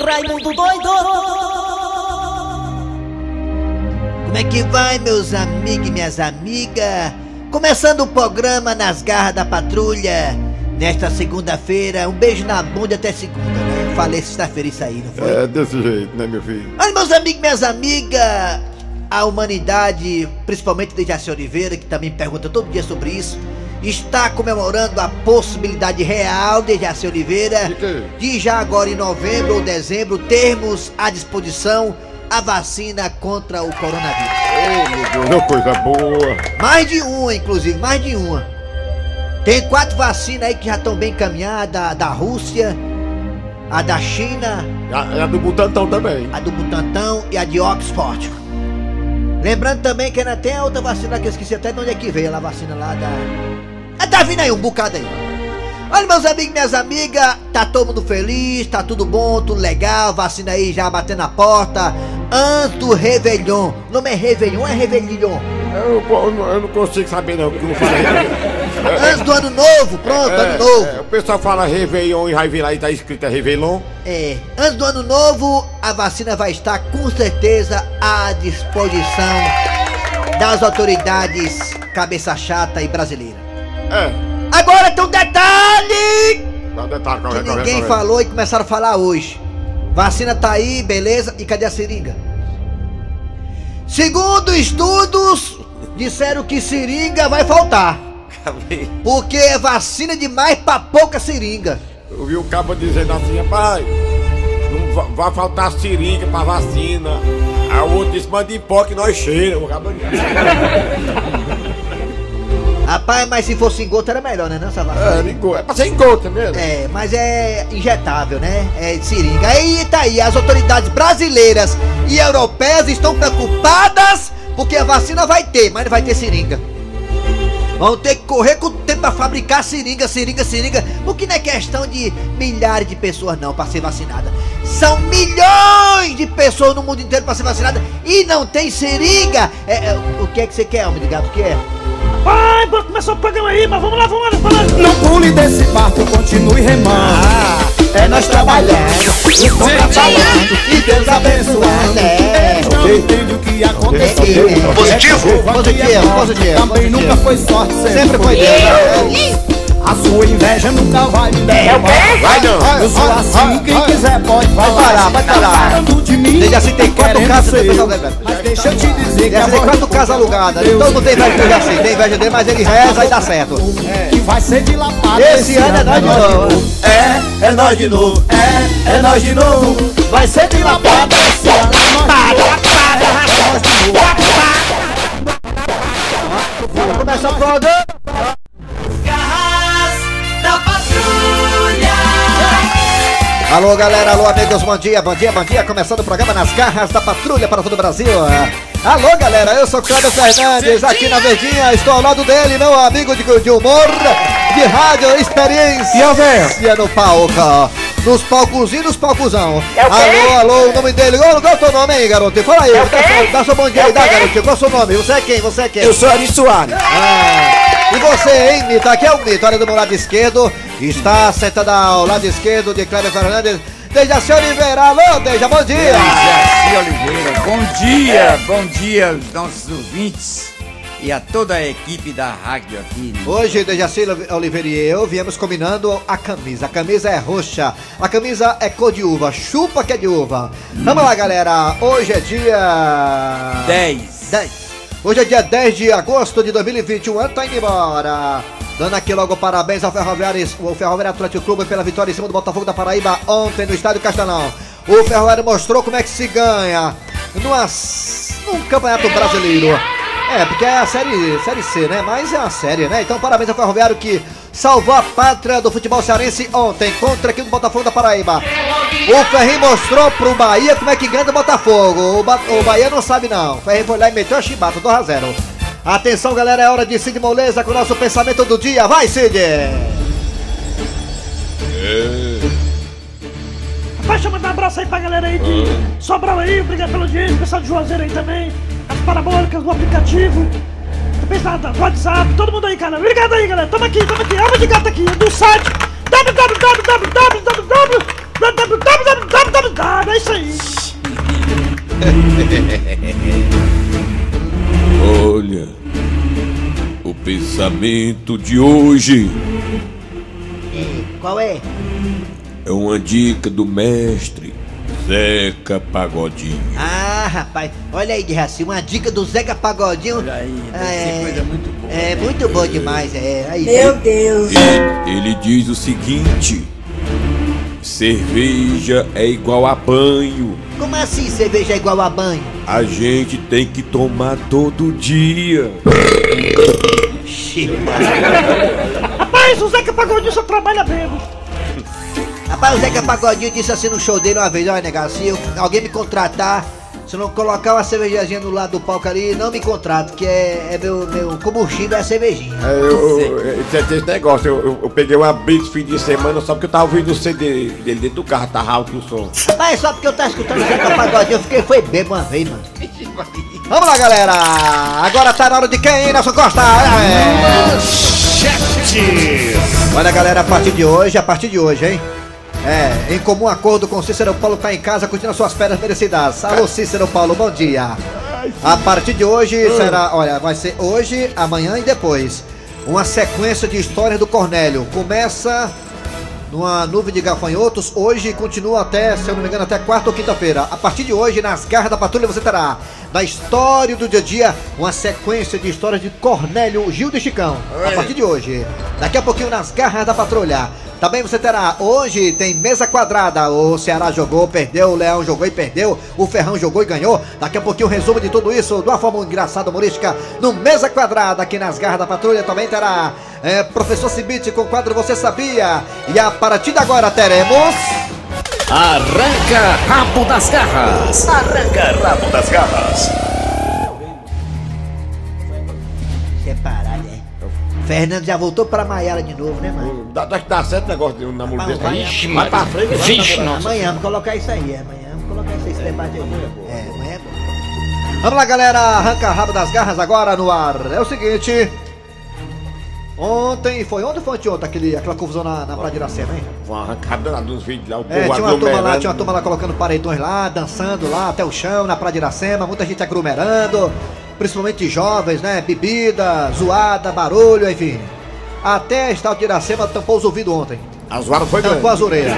Raimundo doido! Como é que vai, meus amigos e minhas amigas? Começando o programa Nas Garras da Patrulha. Nesta segunda-feira, um beijo na bunda até segunda, né? Falei sexta-feira isso aí, não foi? É desse jeito, né, meu filho? Olha, meus amigos e minhas amigas, a humanidade, principalmente de Jaci Oliveira, que também pergunta todo dia sobre isso, está comemorando a possibilidade real de Jaci Oliveira De já agora em novembro ou dezembro termos à disposição a vacina contra o coronavírus. Ô, meu Deus, coisa boa. Mais de uma, inclusive, mais de uma. Tem quatro vacinas aí que já estão bem encaminhadas, a da Rússia, a da China, a, a do Butantão também. a do Butantão e a de Oxford. Lembrando também que ainda tem a outra vacina que eu esqueci até de onde é que veio, a vacina lá da... Tá vindo aí um bocado aí. Olha, meus amigos minhas amigas, tá todo mundo feliz, tá tudo bom, tudo legal, vacina aí já batendo na porta. Antes do Réveillon, o nome é Réveillon, é Réveillon. Eu, eu não- eu não consigo saber não, porque eu não falei. Antes do ano novo, pronto, ano novo. é, o pessoal fala Réveillon e vai vir lá e tá escrito é Réveillon. É, antes do ano novo, a vacina vai estar com certeza à disposição das autoridades cabeça chata e brasileira. É. Agora tem um detalhe Tá, tá, que correto, ninguém correto. falou e começaram a falar hoje. Vacina tá aí, beleza, e cadê a seringa? Segundo estudos, disseram que seringa vai faltar. Porque é vacina demais pra pouca seringa. Eu vi o cabo dizendo assim, rapaz, não vai faltar seringa pra vacina. Aí o outro disse, manda em pó que nós cheira. O cabo Rapaz, mas se fosse em gota era melhor, né? Não, vacina? É, ligou. É pra ser em gota mesmo. É, mas é injetável, né? É de seringa. Aí tá aí, as autoridades brasileiras e europeias estão preocupadas porque a vacina vai ter, mas não vai ter seringa. Vão ter que correr com o tempo pra fabricar seringa, seringa, seringa, porque não é questão de milhares de pessoas não pra ser vacinada. São milhões de pessoas no mundo inteiro pra ser vacinada e não tem seringa. É, é, o que é que você quer, homem de gato? O que é? Vai, bora começar o programa aí, mas vamos lá, vamos lá, vamos lá. Não pule desse barco, continue remando. é nós trabalhando, estou trabalhando e Deus abençoando. É. Eles não entendem o que aconteceu. É. Positivo, É chuva positivo, que é mal, positivo, Também positivo. nunca foi sorte, Sempre foi Deus. A sua inveja nunca vai me derrubar. Vai não. Eu sou assim, quem quiser pode Vai falar. parar, vai Tá parar. falando de mim, Deixa assim, tem quatro casas. Mas deixa eu te dizer que voz quatro casas alugadas. Todo mundo tem inveja dele assim, tem inveja dele, mas ele reza e dá certo. que vai ser de lapada. Esse ano é nós de novo. É, é nós de novo. É, é nós de novo. Vai ser de lapada esse ano. é nós de novo. Vamos começar o programa. Alô galera, alô amigos, bom dia, bom dia, bom dia. Começando o programa nas garras da patrulha para todo o Brasil. Alô galera, eu sou Cláudio Fernandes, aqui na Verdinha, estou ao lado dele, meu amigo de, de humor, de rádio, experiência no palco. Nos palcos e nos palcozão. Alô, alô, o nome dele. Qual qual é o teu nome aí, garoto? Fala aí, dá seu, dá seu bom dia aí, dá, garotinho. Qual é o seu nome? Você é quem? Você é quem? Eu sou Ari Soares. Ah, e você, hein, Mito? Aqui é o Mito, olha do meu lado esquerdo. Está sentado ao lado esquerdo de Cleber Fernandes. Dejaci Oliveira, alô, Deja, bom dia! Jaci Oliveira, bom dia, bom dia aos nossos ouvintes e a toda a equipe da rádio aqui. Hoje, Dejaci Oliveira e eu viemos combinando a camisa. A camisa é roxa, a camisa é cor de uva, chupa que é de uva. Vamos lá, galera, hoje é dia... 10. 10. Hoje é dia 10 de agosto de 2021, ano tá indo embora. Dando aqui logo parabéns ao Ferroviário, o Ferroviário Atlético Clube pela vitória em cima do Botafogo da Paraíba ontem no Estádio Castelão. O Ferroviário mostrou como é que se ganha numa, num campeonato brasileiro. É, porque é a série, série C, né? Mas é uma série, né? Então parabéns ao Ferroviário que salvou a pátria do futebol cearense ontem contra aqui do Botafogo da Paraíba. O Ferrinho mostrou pro Bahia como é que ganha do Botafogo. O, ba o Bahia não sabe não. O Ferrinho foi lá e meteu a chibata, 2 a 0. Atenção galera, é hora de Cid Moleza com o nosso pensamento do dia. Vai Cid! Rapaz, deixa eu mandar um abraço aí pra galera aí de Sobral aí, obrigado pelo audiência, pessoal de Juazeiro aí também, as parabólicas do aplicativo, também da, da- do WhatsApp, todo mundo aí, cara. Obrigado aí, galera. Tamo aqui, tamo aqui, alma de gato aqui, do site www isso aí. Olha, o pensamento de hoje Qual é? é uma dica do mestre Zeca Pagodinho. Ah, rapaz, olha aí, Dejaci, uma dica do Zeca Pagodinho. Olha aí, deve ser é, coisa muito boa. É muito bom demais, é. Aí, Meu Deus. Ele, ele diz o seguinte: cerveja é igual a banho. Como assim cerveja é igual a banho? A gente tem que tomar todo dia. Rapaz, o Zeca Pagodinho só trabalha bêbado. Rapaz, o Zeca Pagodinho disse assim no show dele uma vez, olha, negado, se eu- alguém me contratar, se eu não colocar uma cervejinha do lado do palco ali, não me contrata, que é, é meu, meu combustível é a cervejinha. É, eu, eu, esse negócio, eu, eu, eu peguei uma blitz fim de semana só porque eu tava ouvindo o CD dele dentro do carro, tava alto o som. Rapaz, só porque eu tava escutando o Zeca Pagodinho, eu fiquei foi bebo uma vez, mano. Vamos lá, galera! Agora tá na hora de quem, Nelson Costa? É. Olha, galera, a partir de hoje, a partir de hoje, hein? É, em comum acordo com Cícero Paulo tá em casa curtindo suas férias merecidas. Alô, Cícero Paulo, bom dia. A partir de hoje será, olha, vai ser hoje, amanhã e depois. Uma sequência de histórias do Cornélio. Começa numa nuvem de gafanhotos, hoje e continua até, se eu não me engano, até quarta ou quinta-feira. A partir de hoje, nas garras da patrulha, você terá, na história do dia a dia, uma sequência de histórias de Cornélio Gil de Chicão. A partir de hoje. Daqui a pouquinho, nas garras da patrulha. Também você terá, hoje tem mesa quadrada. O Ceará jogou, perdeu, o Leão jogou e perdeu, o Ferrão jogou e ganhou. Daqui a pouquinho, o resumo de tudo isso, de uma forma engraçada, humorística, no Mesa Quadrada, aqui nas garras da patrulha. Também terá é, Professor Cibite com o quadro Você Sabia. E a partir de agora teremos. Arranca rabo das garras. Arranca rabo das garras. Fernando já voltou pra Maiara de novo, né, mano? Dá, dá, dá certo o negócio de um namoro desse aí? Vixe, Vai pra frente, vai Vixe, namorar. nossa. Amanhã vamos colocar isso aí, é, amanhã vamos colocar isso aí, esse debate aí. É, amanhã é bom. Vamos lá, galera, arranca rabo das garras agora no ar. É o seguinte. Ontem, foi ontem ou foi anteontem aquele, aquela confusão na, na Praia de Iracema, hein? Vão arrancar danado dos vídeos lá, o É, povo tinha uma turma lá, tinha uma turma lá colocando paredões lá, dançando lá até o chão, na Praia de Iracema, muita gente aglomerando, principalmente jovens, né? Bebida, zoada, barulho, enfim. Até a Estátua de Iracema tampou os ouvidos ontem. A zoada foi grande. Tampou as orelhas.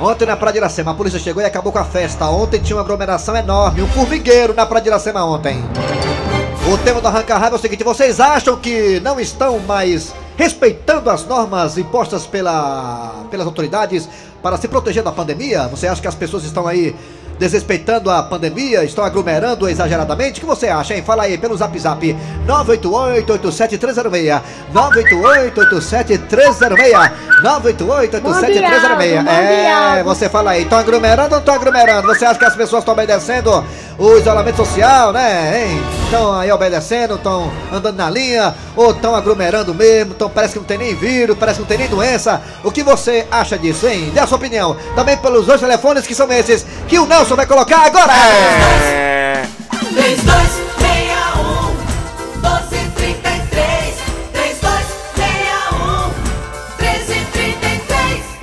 Ontem na Praia de Iracema, a polícia chegou e acabou com a festa. Ontem tinha uma aglomeração enorme, um formigueiro na Praia de Iracema ontem. O tema do Arranca Raiva é o seguinte: vocês acham que não estão mais respeitando as normas impostas pela, pelas autoridades para se proteger da pandemia? Você acha que as pessoas estão aí desrespeitando a pandemia, estão aglomerando exageradamente? O que você acha, hein? Fala aí pelo zap zap 988-87306 988-87306 988-87306 É, você fala aí, estão aglomerando ou não estão aglomerando? Você acha que as pessoas estão obedecendo o isolamento social, né? hein? Estão aí obedecendo, estão andando na linha, ou estão aglomerando mesmo, então parece que não tem nem vírus, parece que não tem nem doença. O que você acha disso, hein? Dê a sua opinião. Também pelos dois telefones que são esses, que o Nelson vai colocar agora. É. 3261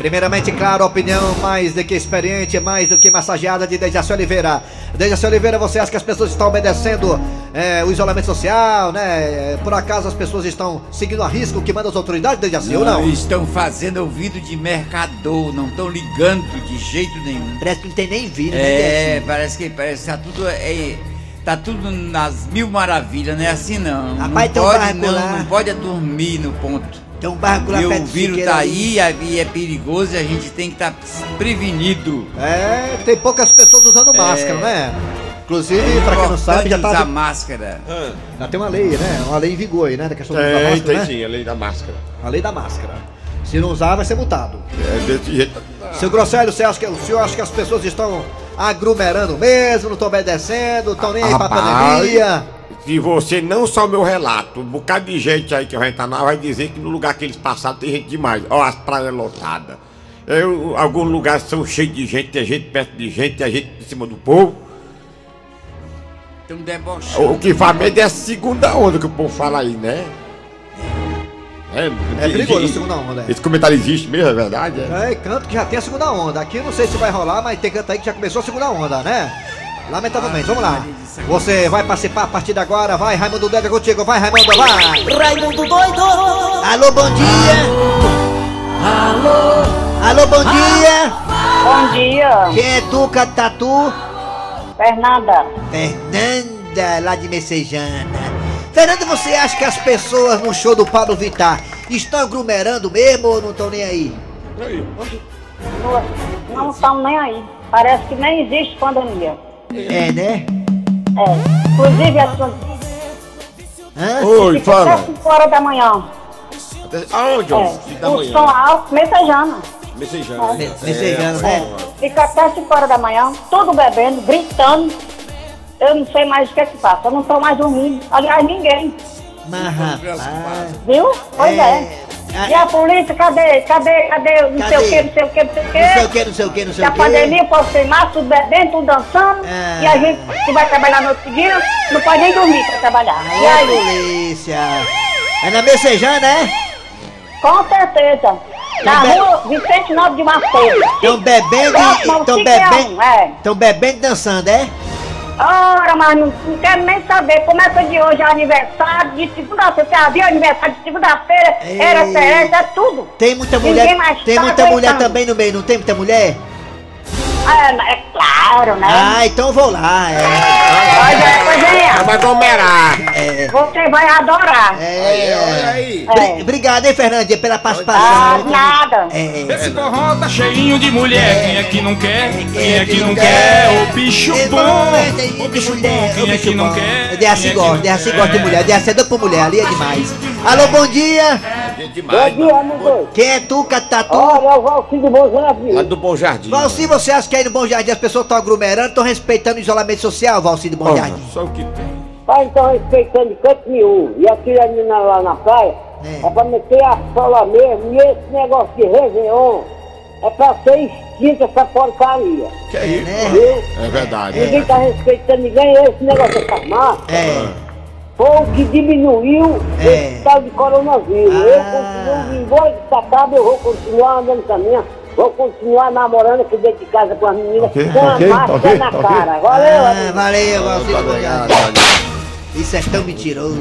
Primeiramente, claro, opinião mais do que experiente, mais do que massageada de Dejaci Oliveira. Dejaci Oliveira, você acha que as pessoas estão obedecendo é, o isolamento social, né? Por acaso as pessoas estão seguindo a risco que manda as autoridades, Dejaci, ou não? Estão fazendo ouvido de mercador, não estão ligando de jeito nenhum. Parece que não tem nem vírus, né, É, parece que parece que tá tudo. É, tá tudo nas mil maravilhas, não é assim não. Rapaz, não pode, não, não pode dormir no ponto. Tem um barco lá Porque perto o vírus tá aí e é perigoso e a gente tem que estar prevenido. É, tem poucas pessoas usando máscara, né? Inclusive, pra quem não sabe, já tá. usar máscara. Já tem uma lei, né? Uma lei em vigor aí, né? Da questão do uso da Tem, máscara, tem né? sim, a lei da máscara. A lei da máscara. Se não usar, vai ser multado. É desse jeito. Seu Grosselio, você acha que, o senhor acha que as pessoas estão aglomerando mesmo, não estão obedecendo, estão nem aí pra pandemia? Se você não só o meu relato, um bocado de gente aí que vai entrar lá vai dizer que no lugar que eles passaram tem gente demais. Ó, as praias lotadas. Eu, alguns lugares são cheios de gente, tem gente perto de gente, tem gente em cima do povo. Estão debochando. O que faz medo é a segunda onda que o povo fala aí, né? É, É perigoso a esse- segunda onda. é. Esse comentário existe mesmo, é verdade? É. É, canto que já tem a segunda onda. Aqui eu não sei se vai rolar, mas tem canto aí que já começou a segunda onda, né? Lamentavelmente, vamos lá. Você vai participar a partir de agora. Vai, Raimundo Doido, é contigo. Vai, Raimundo, vai. Raimundo doido. Alô, bom dia. Alô. Alô, bom dia. Bom dia, Quem é tu, Tatu? Fernanda. Fernanda, lá de Messejana. Fernanda, você acha que as pessoas no show do Pablo Vittar estão aglomerando mesmo ou não estão nem aí? Não estão nem aí. Parece que nem existe pandemia. É, né? É. Inclusive, as Hã? Oi, fica até fala. 5 horas da manhã. Aonde, É. Da O manhã. som alto, messejana. Messejana. Me- Messejana, né? Fica até 5 horas da manhã, tudo bebendo, gritando. Eu não sei mais o que é que passa. Eu não estou mais dormindo. Aliás, ninguém. Mas rapaz. Viu? Pois é. Ah, E a polícia, cadê? Cadê? Cadê? Não sei Cadê? o que, não sei o que, não sei o Não sei o que. que, não sei o que, não sei a o que. pandemia, o povo sem máscara, tudo bebendo, tudo dançando. Ah. E a gente que vai trabalhar no outro dia, não pode nem dormir pra trabalhar. E aí? polícia. É na Messejana, é? Com certeza. Na Também- rua Vicente Nobre de Macedo. Estão bebendo e. Estão bebendo. É. Estão bebendo e dançando, é? Ora, mas não, não quero nem saber. Começa de hoje, é aniversário de segunda-feira. Você havia aniversário de segunda-feira, Ei. era festa, é tudo. Tem muita mulher. Tem tá muita mulher também no meio, não tem muita mulher? É, é claro, né? Ah, então vou lá, é. Pois é, pois é. Vai aglomerar. É. Você vai adorar. É. Olha aí. Bri- Obrigado, hein, Fernandinha, pela Ah, participação. nada. É. Esse forró tá cheinho de mulher. Quem é que não quer? Quem é que não quer? O bicho É bom. O bicho bom. o Quem é bicho que não quer? Assim é que gosta, não de assim gosta de mulher, de assim é doido por mulher, ali é demais. Alô, bom dia. Gente demais. Bom dia, amigo. Quem é tu, Catatu? Olha, é o Valcinho do Bom Jardim. Lá do Bom Jardim. Valci, você acha que aí no Bom Jardim as pessoas estão aglomerando, estão respeitando o isolamento social, Valci do Bom Olha, Jardim? Só o que tem. Pai, então respeitando de canto nenhum. E aqui a menina lá na praia É. é, pra meter a sola mesmo. E esse negócio de Réveillon é pra ser extinta essa porcaria. Que é isso? né? Viu? É verdade. Ninguém tá respeitando ninguém. Esse negócio dessa massa É. foi o que diminuiu É. esse tal de coronavírus. Ah. Eu continuo, embora acaba, eu vou continuar andando caminho. Vou continuar namorando aqui dentro de casa com as meninas Ok, com a ok, máscara ok, na cara. Valeu, Ah, amigo. valeu, Jardim. Isso é tão mentiroso.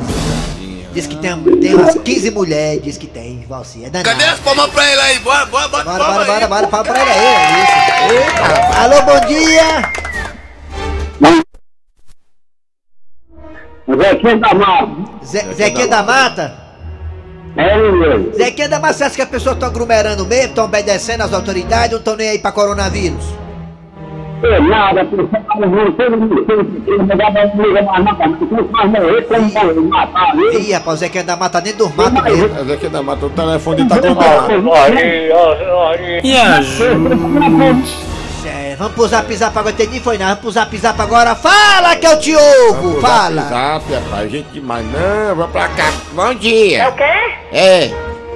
Diz que tem, tem umas 15 mulheres, diz que tem, Valci. É danado. Cadê as palmas pra ele aí? Bora, bora, bora, Bora, bora, bora, bora, fala pra ele aí, é isso. Alô, bom dia. Zequinha da Mata. Zé, Zequinha da Mata? É mesmo. Zequinha da Mata, você acha que as pessoas estão aglomerando mesmo, estão obedecendo às autoridades ou estão nem aí pra coronavírus? É nada, porque todo mundo pegar da briga mais nada, não mais morrer, como matar? Ih, rapaz, o Zequinha da Mata tá dentro dos matos mesmo. Aqui da mata, o telefone tá aglomerado. É, vamos pro zap zap agora, entendi, foi nada. Vamos pro zap zap agora. Fala que eu te ouvo, fala. Zap, rapaz. Gente demais. Não, vamos pra cá. Bom dia. É o quê? É.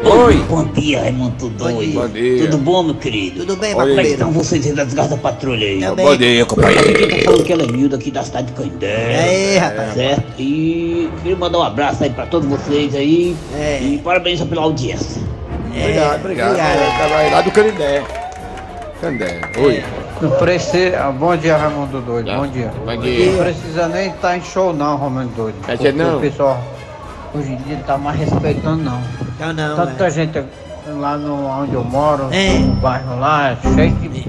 Oi. Bom dia, Raimundo doido. Bom dia. Tudo bom, meu querido? Tudo bem, Oi. Como é que estão macumbeiro? vocês aí das garras da patrulha aí? Também. Bom dia, companheiro. Aqui tá falando que ela é Milda aqui da cidade de Canindé. Aí, rapaz. Certo? E queria mandar um abraço aí pra todos vocês aí. É. E parabéns pela audiência. Obrigado, obrigado. obrigado. É, vai lá do Canindé. Canindé. Oi. Não precisa. Bom dia, Raimundo Doido. Bom dia. Bom dia. Não precisa nem estar em show, não, Raimundo Doido. É que Porque não? O pessoal hoje em dia não tá mais respeitando, não. Não, não. Tanta é. gente lá no, onde eu moro, É. no bairro lá, cheio de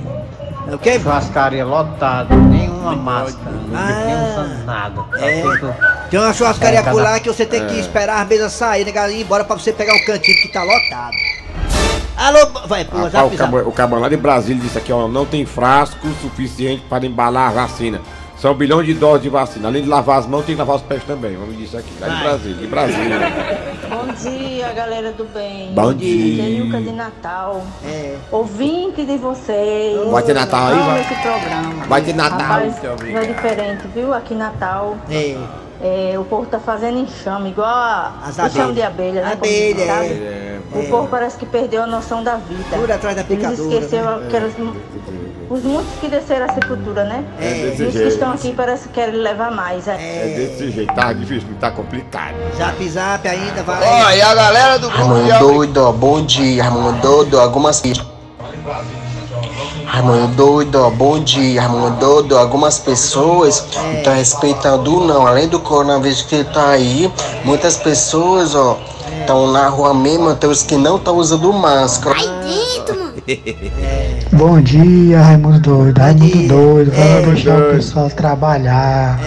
O quê? churrascaria lotada, nenhuma máscara, Ah. nem usando nada. Tá É. tudo- Tem uma churrascaria É, cada- por lá que você tem que esperar as mesas saírem, né, ir embora pra você pegar o cantinho que tá lotado. Alô, vai, pô, Rapaz, zap o cabo, o cabo lá de Brasília disse aqui, ó, não tem frasco suficiente para embalar a vacina. São bilhões de doses de vacina. Além de lavar as mãos, tem que lavar os pés também. Vamos dizer aqui, lá de. Brasília, de Brasília. Bom dia, galera do bem. Bom dia. Jeilca de Natal. É. Ouvinte de vocês. Vai ter Natal aí, vai? esse programa. Vai ter Natal, Rapaz, é diferente, viu? Aqui em Natal. É. é, o povo tá fazendo enxame, igual a As enxame de abelha, né? Abelha, diz, sabe? é. O povo parece que perdeu a noção da vida. Tudo atrás da Eles picadura, esqueceram né? aquelas os muitos que desceram a sepultura, né? É, desse e os que estão aqui parece que querem levar mais. É. É desse jeito, tá difícil, tá complicado. Zap zap ainda, vai. Ó, e a galera do doido, ó, bom dia, doido, algumas. Raimundo doido, ó, bom dia, Raimundo doido, algumas pessoas não estão respeitando não, além do coronavírus que tá aí, muitas pessoas, ó, estão na rua mesmo, tem os que não estão usando máscara. Bom dia, Raimundo doido. Raimundo doido, vai deixar o pessoal trabalhar.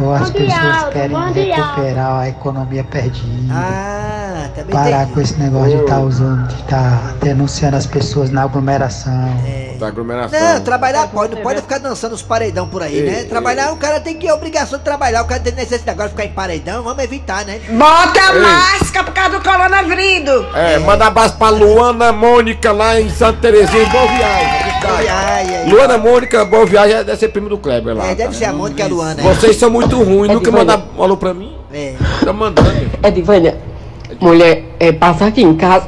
Ou as Bom dia, pessoas Aldo, querem dia. recuperar a economia perdida. Ah, também Parar tem. com esse negócio de estar usando, de estar denunciando as pessoas na aglomeração. Da aglomeração. Não, trabalhar pode, não pode ficar dançando os paredão por aí, né? Ei, Trabalhar, o cara tem que ter obrigação de trabalhar, o cara tem necessidade agora de ficar em paredão, vamos evitar, né? Bota a Ei. máscara por causa do coronavírus. É, manda abraço pra Luana Mônica lá em Santa Terezinha, boa viagem. Ai, ai, ai. Luana Mônica, boa viagem, deve ser primo do Kleber lá. É, deve ser a Mônica e a Luana. é. Vocês são muito ruins, nunca Edivânia. mandaram alô pra mim. É. Tá mandando. Edivânia, mulher, é, passa aqui em casa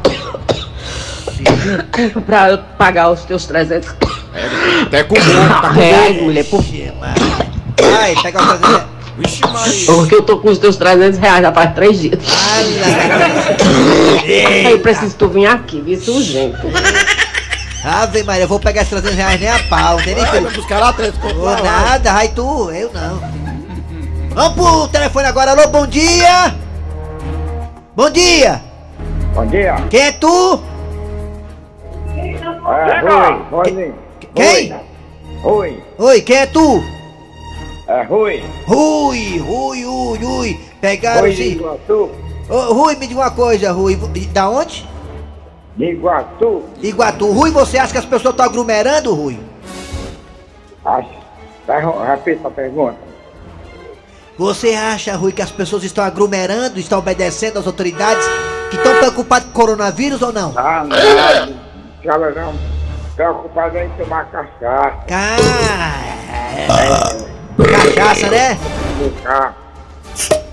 pra eu pagar os teus 300 Até com bolo, tá com reais, bolo. mulher, por... Vai, pega o prazer. Vixe Maria. porque eu tô com os teus 300 reais já faz três dias. Aí eu preciso tu vir aqui, isso urgente. Ave Maria, eu vou pegar esses 300 reais nem a pau, nem Vai, vai buscar lá, três contos Ô, lá, vai. nada, vai tu, eu não. Vamos pro telefone agora, alô, bom dia! Bom dia! Bom dia. Quem é tu? É, Rui, Rui. Quem? Rui. Oi, quem é tu? É Rui. Rui, Rui, Rui, Rui. Pegaram Rui. Iguatu. Ô, Rui, me diga uma coisa, Rui. Da onde? De Iguatu. Iguatu. Rui, você acha que as pessoas estão aglomerando, Rui? Acho. Repita a pergunta. Você acha, Rui, que as pessoas estão aglomerando, estão obedecendo às autoridades que estão preocupadas com o coronavírus ou não? Ah, não. Ela não. Preocupada em tomar cachaça. Cachaça, né?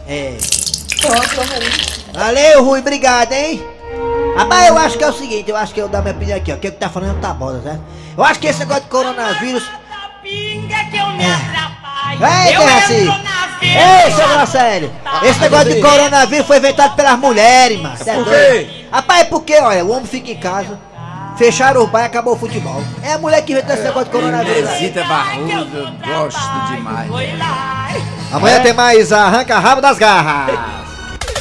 É. Valeu, Rui, obrigado, hein? Rapaz, eu acho que é o seguinte, eu acho que eu dar minha opinião aqui, ó. O que que tá falando tá bom, né? Eu acho que esse negócio de coronavírus. Ei, Terraci! Ei, seu Grosselio! Esse negócio de coronavírus foi inventado pelas mulheres, mano. É Por quê? Rapaz, é porque, olha, o homem fica em casa, fecharam o bar e acabou o futebol. É a mulher que inventou esse negócio de coronavírus. aí. Inesita Barroso, eu gosto demais. Amanhã tem mais Arranca Rabo das Garras.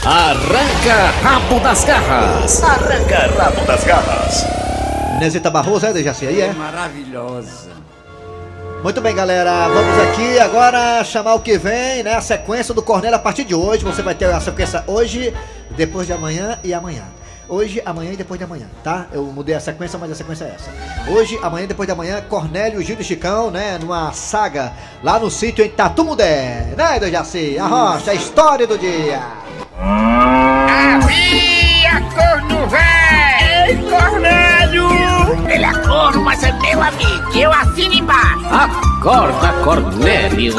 Arranca rabo das garras. Arranca rabo das garras. Inesita Barroso, é, Dejaci? Aí é? Maravilhosa. Muito bem, galera. Vamos aqui agora chamar o que vem, né? A sequência do Cornélio a partir de hoje. Você vai ter a sequência hoje, depois de amanhã e amanhã. Hoje, amanhã e depois de amanhã, tá? Eu mudei a sequência, mas a sequência é essa. Hoje, amanhã e depois de amanhã, Cornélio, Gil e Chicão, né? Numa saga lá no sítio em Tatumudé, né, Dejaci? A rocha, a história do dia. Havia corno véi! Ei, Cornélio! Ele é corno, mas é meu amigo. Eu assino embaixo. Acorda, Cornélio.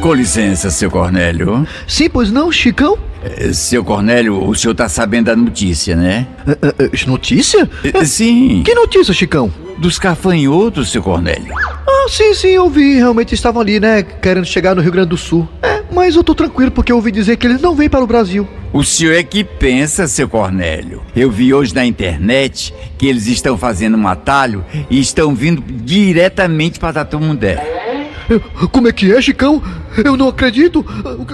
Com licença, seu Cornélio. Sim, pois não, Chicão? Eh, Seu Cornélio, o senhor tá sabendo da notícia, né? notícia? Eh, Sim. Que notícia, Chicão? Dos cafanhotos, seu Cornélio. Ah, sim, sim, eu vi. Realmente estavam ali, né? Querendo chegar no Rio Grande do Sul. É, mas eu tô tranquilo porque eu ouvi dizer que eles não vêm para o Brasil. O senhor é que pensa, seu Cornélio. Eu vi hoje na internet que eles estão fazendo um atalho e estão vindo diretamente para Tatumundé. Como é que é, Chicão? Eu não acredito.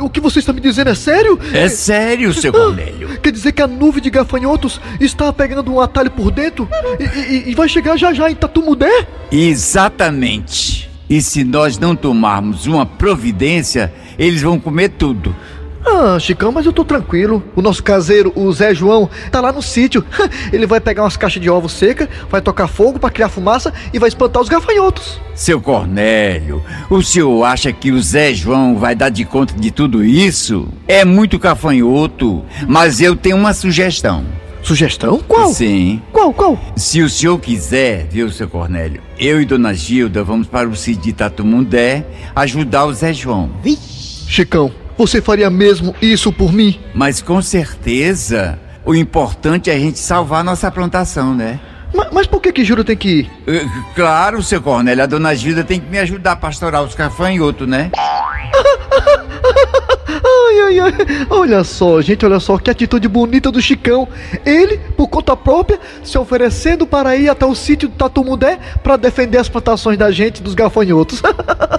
O que- você está me dizendo é sério? É sério, seu Cornélio. Quer dizer que a nuvem de gafanhotos está pegando um atalho por dentro e, e- e vai chegar já já em Tatumudé? Exatamente. E se nós não tomarmos uma providência, eles vão comer tudo. Ah, Chicão, mas eu tô tranquilo. O nosso caseiro, o Zé João, tá lá no sítio. Ele vai pegar umas caixas de ovo seca, vai tocar fogo pra criar fumaça e vai espantar os gafanhotos. Seu Cornélio, o senhor acha que o Zé João vai dar de conta de tudo isso? É muito cafanhoto, mas eu tenho uma sugestão. Sugestão? Qual? Sim. Qual, qual? Se o senhor quiser, viu, seu Cornélio, eu e Dona Gilda vamos para o sítio de Tatumundé ajudar o Zé João. Chicão, você faria mesmo isso por mim? Mas com certeza, o importante é a gente salvar nossa plantação, né? Mas, mas por que que Júlio tem que ir? Eh, Claro, seu Cornélio, a dona Gilda tem que me ajudar a pastorar os gafanhotos, né? Ai, ai, ai. Olha só, gente, olha só que atitude bonita do Chicão. Ele, por conta própria, se oferecendo para ir até o sítio do Tatumudé para defender as plantações da gente dos gafanhotos.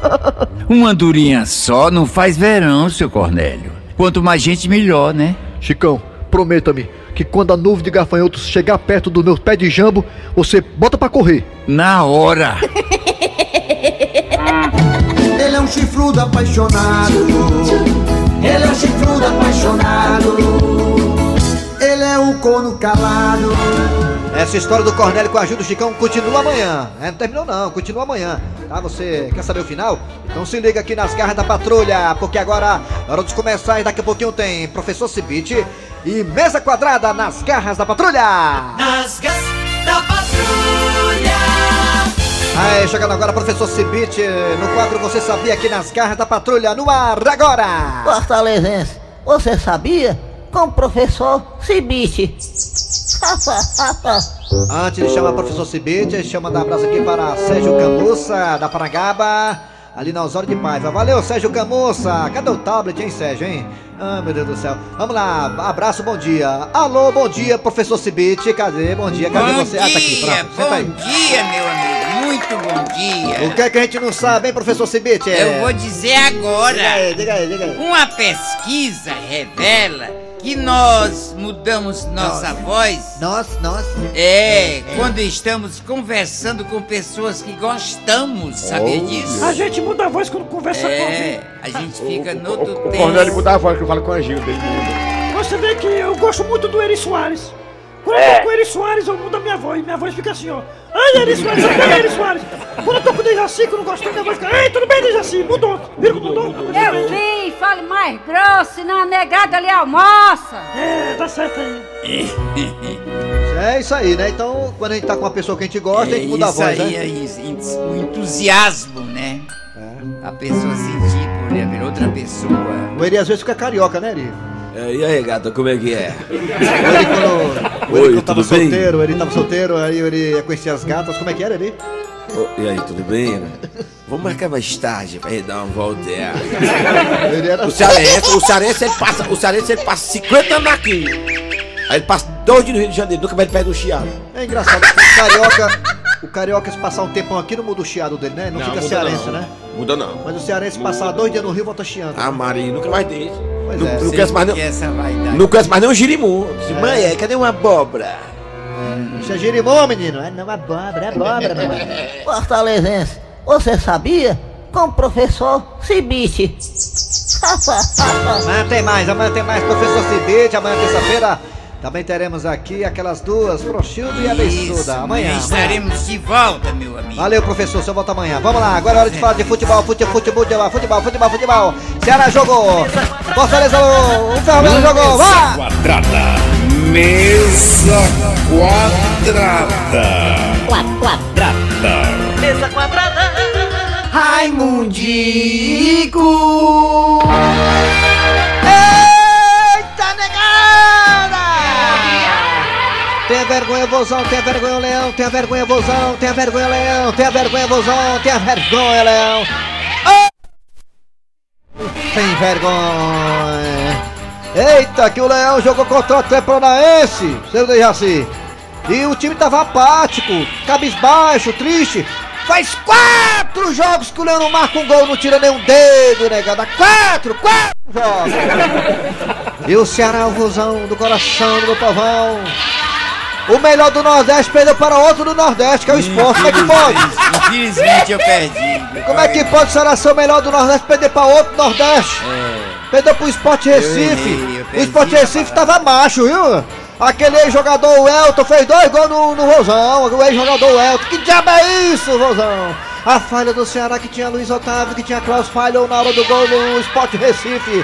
Uma andorinha só não faz verão, seu Cornélio. Quanto mais gente, melhor, né? Chicão, prometa-me que quando a nuvem de gafanhotos chegar perto do meu pé de jambo, você bota pra correr. Na hora. Ele é um chifrudo apaixonado. Ele é um chifrudo apaixonado. Ele é um corno calado. Essa história do Cornélio com a ajuda do Chicão continua amanhã. É, não terminou não, continua amanhã. Tá? Você quer saber o final? Então se liga aqui nas garras da patrulha, porque agora é hora dos começar e daqui a pouquinho tem Professor Cibite e Mesa Quadrada nas garras da patrulha. Nas garras chegando agora, Professor Cibite, no quadro Você Sabia aqui nas garras da patrulha, no ar agora. Fortalezense, você sabia? Com o professor Cibite. Antes de chamar o professor Cibite, chama dar abraço aqui para Sérgio Camussa, da Parangaba, ali na Osório de Paiva. Valeu, Sérgio Camussa. Cadê o tablet, hein, Sérgio, hein? Ah, meu Deus do céu. Vamos lá, abraço, bom dia. Alô, bom dia, professor Cibite. Cadê? Bom dia, cadê bom você? dia, Ah, tá aqui, pronto. Bom dia, meu amigo. Muito bom dia. O que é que a gente não sabe, hein, professor Cibite? Eu vou dizer agora. Diga aí, diga aí, diga aí. Uma pesquisa revela que nós mudamos nossa voz. Nós, nós. É, quando estamos conversando com pessoas que gostamos, sabia disso? A gente muda a voz quando conversa com É, alguém. a gente fica no O outro Cornélio muda a voz que eu falo com a Gilda. ele muda. Você vê que eu gosto muito do Eri Soares. Quando eu tô com o Eri Soares, eu mudo a minha voz. Minha voz fica assim, ó. Ai, Eri Soares, ai, Eri Soares. Quando eu tô com o Dejaci, que eu não gosto, minha voz fica. Ei, tudo bem, Dejaci? Mudou. Viram que mudou? Eu vi, fale mais grosso, senão a negada ali almoça. É, tá certo aí. É isso aí, né? Então, quando a gente tá com uma pessoa que a gente gosta, a gente muda a isso voz, aí, né? é isso, o entusiasmo, né? A pessoa sentir por haver outra pessoa. O Eri às vezes fica carioca, né, Eri? É, e aí, gata, como é que é? O Eri quando, Oi, quando tava tudo bem? solteiro, ele tava solteiro, aí ele conhecia as gatas. Como é que era, Eri? Ô, e aí, tudo bem? Vamos marcar mais tarde pra gente dar uma volta. é. Ele era... O cearense, o cearense, ele passa, o cearense, ele passa 50 anos aqui. Aí ele passa dois dias no Rio de Janeiro, nunca mais ele perde um chiado. É engraçado, o carioca, o carioca se passar um tempão aqui não muda o chiado dele, né? Não, fica muda cearense, não. né? Muda não. Mas o cearense passar dois dias no Rio volta chiando. Ah, Maria, nunca mais deixa. Pois não, é. não conhece mais vaidade. Não conhece mais nem um girimum. Disse, É. Mãe, é, cadê uma abóbora? Isso é girimum, menino. É não, abóbora, é abóbora, mamãe. Fortalezense, você sabia? Com o professor Cibite. Amanhã tem mais, amanhã tem mais, professor Cibite, amanhã terça-feira. Também teremos aqui aquelas duas, Prochildo e a Beiçuda. Amanhã. Estaremos de volta, meu amigo. Valeu, professor, seu volta amanhã. Vamos lá, agora é hora de falar de futebol, futebol, futebol, futebol, futebol, futebol, futebol. Ceará jogou. Fortaleza, o Ferroviário jogou. Vá! Quadrada. Mesa quadrada. Quadrada. Mesa quadrada. Raimundico. Tenha vergonha, vozão, tenha vergonha, leão, tenha vergonha, vozão, tenha vergonha, leão, tenha vergonha, vozão, tenha vergonha, leão. Oh! Sem vergonha. Eita, que o Leão jogou contra o Atlético Paranaense, seu Dejaci. E o time tava apático, cabisbaixo, triste. Faz quatro jogos que o Leão não marca um gol, não tira nenhum dedo, negada. Quatro, quatro jogos. E o Ceará, o vozão do coração do povão. O melhor do Nordeste perdeu para outro do Nordeste, que é o esporte. Como é que pode? Infelizmente eu perdi. Como é que pode o Ceará ser o melhor do Nordeste perder para outro do Nordeste? Perdeu pro Esporte Recife. errei, eu o perdi, Esporte Recife tava macho, viu? Aquele ex-jogador o Elton fez dois gols no, no Rosão. O ex-jogador Elton. Que diabo é isso, Rosão? A falha do Ceará que tinha Luiz Otávio, que tinha Klaus falhou na hora do gol no Esporte Recife.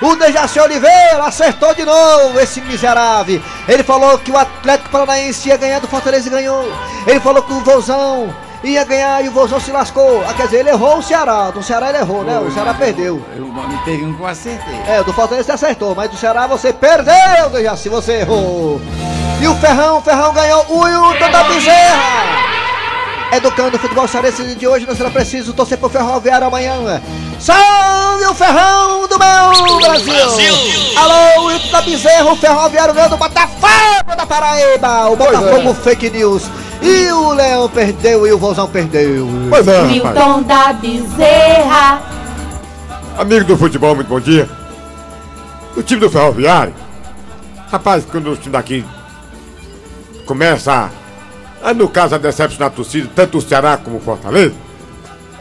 O Dejaci Oliveira acertou de novo esse miserável. Ele falou que o Atlético Paranaense ia ganhar do Fortaleza e ganhou. Ele falou que o Vozão ia ganhar e o Vozão se lascou. Ah, quer dizer, ele errou o Ceará. Do Ceará ele errou, né? O Ceará perdeu. Eu me teve um que eu acertei. É, do Fortaleza você acertou, mas do Ceará você perdeu, Dejaci, você errou. E o Ferrão, o Ferrão ganhou o Wilton da Bezerra. Educando o futebol cearense de hoje, não será preciso torcer pro Ferroviário amanhã. Salve o Ferrão do meu Brasil! Brasil! Alô, Wilton da Bezerra, o Ferroviário ganhou do Botafogo da Paraíba! O Botafogo fake news. E o Leão perdeu e o Vozão perdeu. Pois é. Milton da Bezerra. Amigo do futebol, muito bom dia. O time do Ferroviário, rapaz, quando o time daqui começa a, a, no caso, a decepcionar a torcida, tanto o Ceará como o Fortaleza,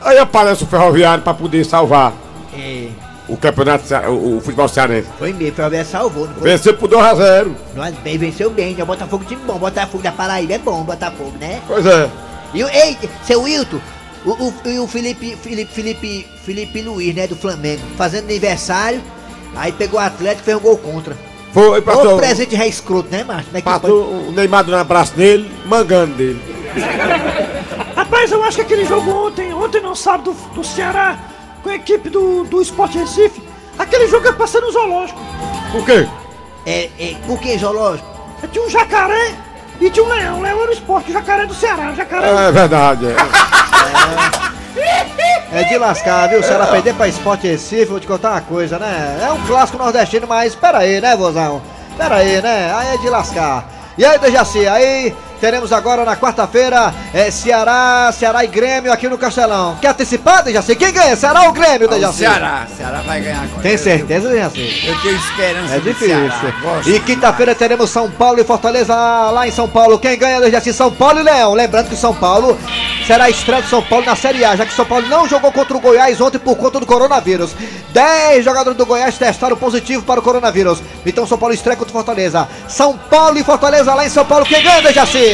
aí aparece o Ferroviário para poder salvar É, o campeonato, o, o futebol cearense. foi mesmo, o Ferroviário salvou, não foi? Venceu por 2 a 0 Nós bem, venceu bem, né? O Botafogo time bom, Botafogo da Paraíba é bom, Botafogo, né? Pois é. E o, ei, seu Wilton, o, o, e o Felipe, Felipe, Felipe, Felipe Luiz, né, do Flamengo, fazendo aniversário, aí pegou o Atlético e fez um gol contra. Foi, passou, presente ré escroto, né, macho? Como é que passou o Neymar dando um abraço nele, mangando dele. Rapaz, eu acho que aquele jogo ontem, ontem não sábado, do, do Ceará, com a equipe do, do Sport Recife, aquele jogo é pra ser no zoológico. Por quê? É, é, por que zoológico? Tinha um jacaré e tinha um leão. O leão era o esporte, o jacaré do Ceará. O jacaré. É verdade. É. É de lascar, viu? Se ela perder pra Sport Recife, vou te contar uma coisa, né? É um clássico nordestino, mas pera aí, né, vozão? Pera aí, né? Aí é de lascar. E aí, Dejaci, aí teremos agora na quarta-feira é, Ceará, Ceará e Grêmio aqui no Castelão. Quer antecipar, Dejaci? Quem ganha? Ceará ou Grêmio, O Dejaci? Ceará, Ceará vai ganhar agora. Tem certeza, Dejaci? Eu tenho esperança É difícil. E quinta-feira teremos São Paulo e Fortaleza lá em São Paulo. Quem ganha assim? São Paulo e Leão. Lembrando que São Paulo será a estreia do São Paulo na Série A, já que São Paulo não jogou contra o Goiás ontem por conta do coronavírus. 10 jogadores do Goiás testaram positivo para o coronavírus. Então São Paulo estreia contra o Fortaleza. São Paulo e Fortaleza lá em São Paulo. Quem ganha, Dejaci?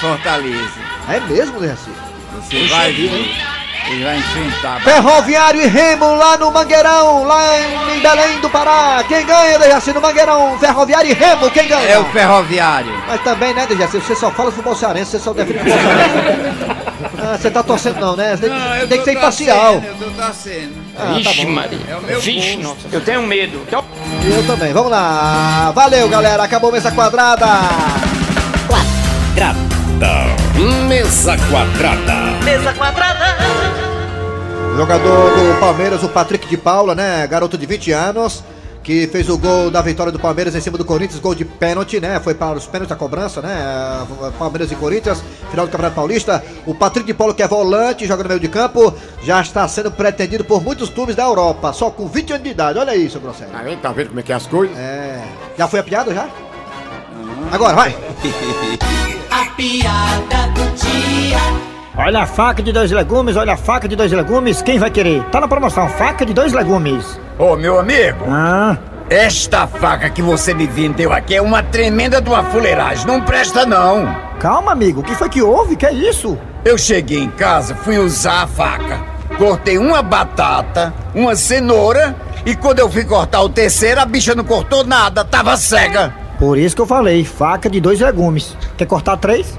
Fortaleza. É mesmo, Dejaci? Você vai ver. Ele vai enfrentar. Ferroviário e Remo lá no Mangueirão, lá em Belém do Pará. Quem ganha, Dejaci, no Mangueirão? Ferroviário e Remo, quem ganha? É o Ferroviário. Mas também, né, Dejaci, você só fala futebol cearense, você só define futebol cearense. Ah, você tá torcendo não, né? Tem, Não, tem que ser imparcial. Eu tô torcendo. Ah, tá Vixe, bom. Maria. É o meu Vixe, nossa. Eu tenho medo. Eu também, vamos lá. Valeu, galera, acabou a mesa quadrada. Mesa quadrada. Mesa quadrada. Jogador do Palmeiras, o Patrick de Paula, né? Garoto de 20 anos, que fez o gol da vitória do Palmeiras em cima do Corinthians, gol de pênalti, né? Foi para os pênaltis da cobrança, né? Palmeiras e Corinthians, final do Campeonato Paulista. O Patrick de Paula, que é volante, joga no meio de campo, já está sendo pretendido por muitos clubes da Europa, só com 20 anos de idade. Olha isso, Grosselho. Tá vendo, tá vendo como é que é as coisas? É. Já foi a piada já? Agora, vai! A piada do dia. Olha a faca de dois legumes, olha a faca de dois legumes, quem vai querer? Tá na promoção, faca de dois legumes. Ô, meu amigo. Ah, Esta faca que você me vendeu aqui é uma tremenda de uma fuleiragem. Não presta, não. calma, amigo, o que foi que houve? Que é isso? Eu cheguei em casa, fui usar a faca. Cortei uma batata, uma cenoura e quando eu fui cortar o terceiro, a bicha não cortou nada, tava cega. Por isso que eu falei, faca de dois legumes. Quer cortar três?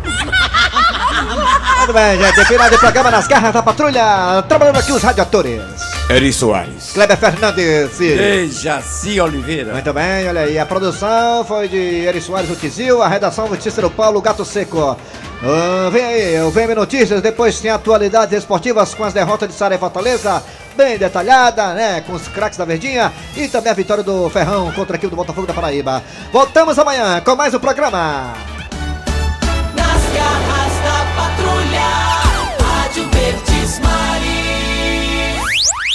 Muito bem, gente, final de programa nas garras da patrulha, trabalhando aqui os radiadores. Eri Soares. Kleber Fernandes. Ei, Jaci Oliveira. Muito bem, olha aí. A produção foi de Eri Soares, o Tizil. A redação foi de Cícero Paulo, Gato Seco. Ah, vem aí, o VM Notícias. Depois tem atualidades esportivas com as derrotas de Sara e Fortaleza. Bem detalhada, né? Com os craques da Verdinha. E também a vitória do Ferrão contra a equipe do Botafogo da Paraíba. Voltamos amanhã com mais um programa. Nas garras